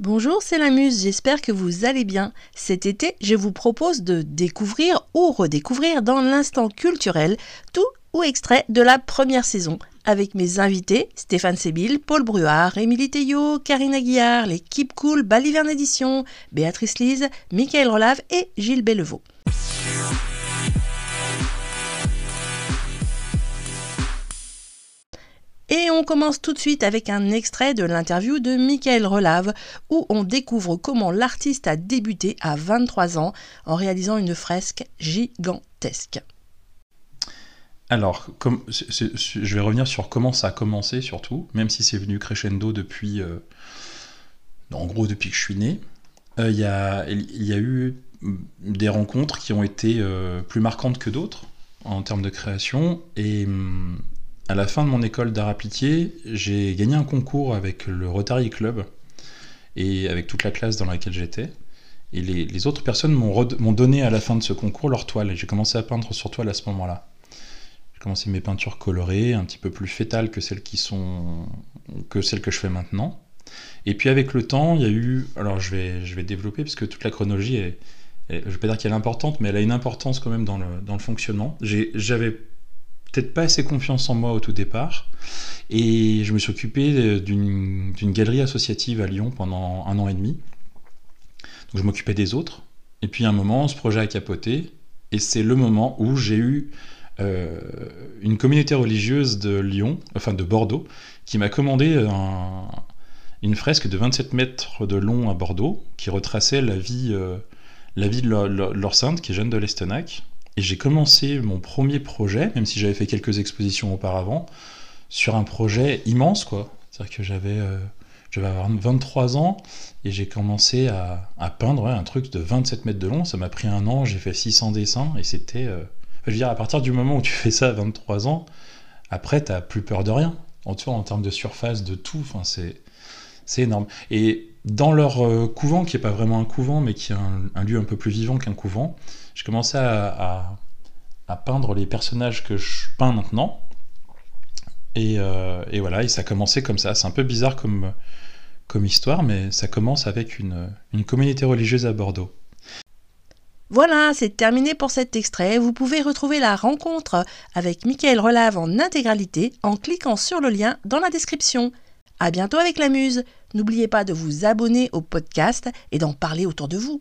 Bonjour, c'est la Muse, j'espère que vous allez bien. Cet été, je vous propose de découvrir ou redécouvrir dans l'instant culturel tout ou extrait de la première saison avec mes invités Stéphane Sébil, Paul Bruard, Émilie Théot, Karine Aguillard, l'équipe Cool, Baliverne Édition, Béatrice Lise, Michael Rolave et Gilles Bellevaux. On commence tout de suite avec un extrait de l'interview de Michael Relave où on découvre comment l'artiste a débuté à 23 ans en réalisant une fresque gigantesque. Alors, je vais revenir sur comment ça a commencé surtout, même si c'est venu crescendo depuis, euh, en gros depuis que je suis né. Euh, il y, a, y, a, eu des rencontres qui ont été euh, plus marquantes que d'autres en termes de création et hum, à la fin de mon école d'art appliqué, j'ai gagné un concours avec le Rotary Club et avec toute la classe dans laquelle j'étais. Et les, autres personnes m'ont donné à la fin de ce concours leur toile et j'ai commencé à peindre sur toile à ce moment-là. J'ai commencé mes peintures colorées, un petit peu plus fétales que celles qui sont que celles que je fais maintenant. Et puis avec le temps, il y a eu, alors je vais, je vais développer parce que toute la chronologie est, je ne vais pas dire qu'elle est importante, mais elle a une importance quand même dans le, dans le fonctionnement. J'avais peut-être pas assez confiance en moi au tout départ. Et je me suis occupé d'une galerie associative à Lyon pendant un an et demi. Donc je m'occupais des autres. Et puis à un moment, ce projet a capoté. Et c'est le moment où j'ai eu euh, une communauté religieuse de Lyon, enfin de Bordeaux, qui m'a commandé une fresque de 27 mètres de long à Bordeaux, qui retraçait la vie, euh, la vie de leur, leur, sainte, qui est Jeanne de l'Estenac, et j'ai commencé mon premier projet, même si j'avais fait quelques expositions auparavant, sur un projet immense, quoi. C'est-à-dire que j'avais, euh, j'avais 23 ans et j'ai commencé à, peindre un truc de 27 mètres de long. Ça m'a pris un an, j'ai fait 600 dessins et c'était. Euh, je veux dire, à partir du moment où tu fais ça à 23 ans, après, t'as plus peur de rien. En, en termes de surface, de tout, c'est énorme. Et dans leur euh, couvent, qui n'est pas vraiment un couvent, mais qui est un lieu un peu plus vivant qu'un couvent, j'ai commencé à, peindre les personnages que je peins maintenant. Euh, et, voilà, et ça a commencé comme ça. C'est un peu bizarre comme, histoire, mais ça commence avec une, une communauté religieuse à Bordeaux. Voilà, c'est terminé pour cet extrait. Vous pouvez retrouver la rencontre avec Michael Relave en intégralité en cliquant sur le lien dans la description. À bientôt avec la Muse. N'oubliez pas de vous abonner au podcast et d'en parler autour de vous.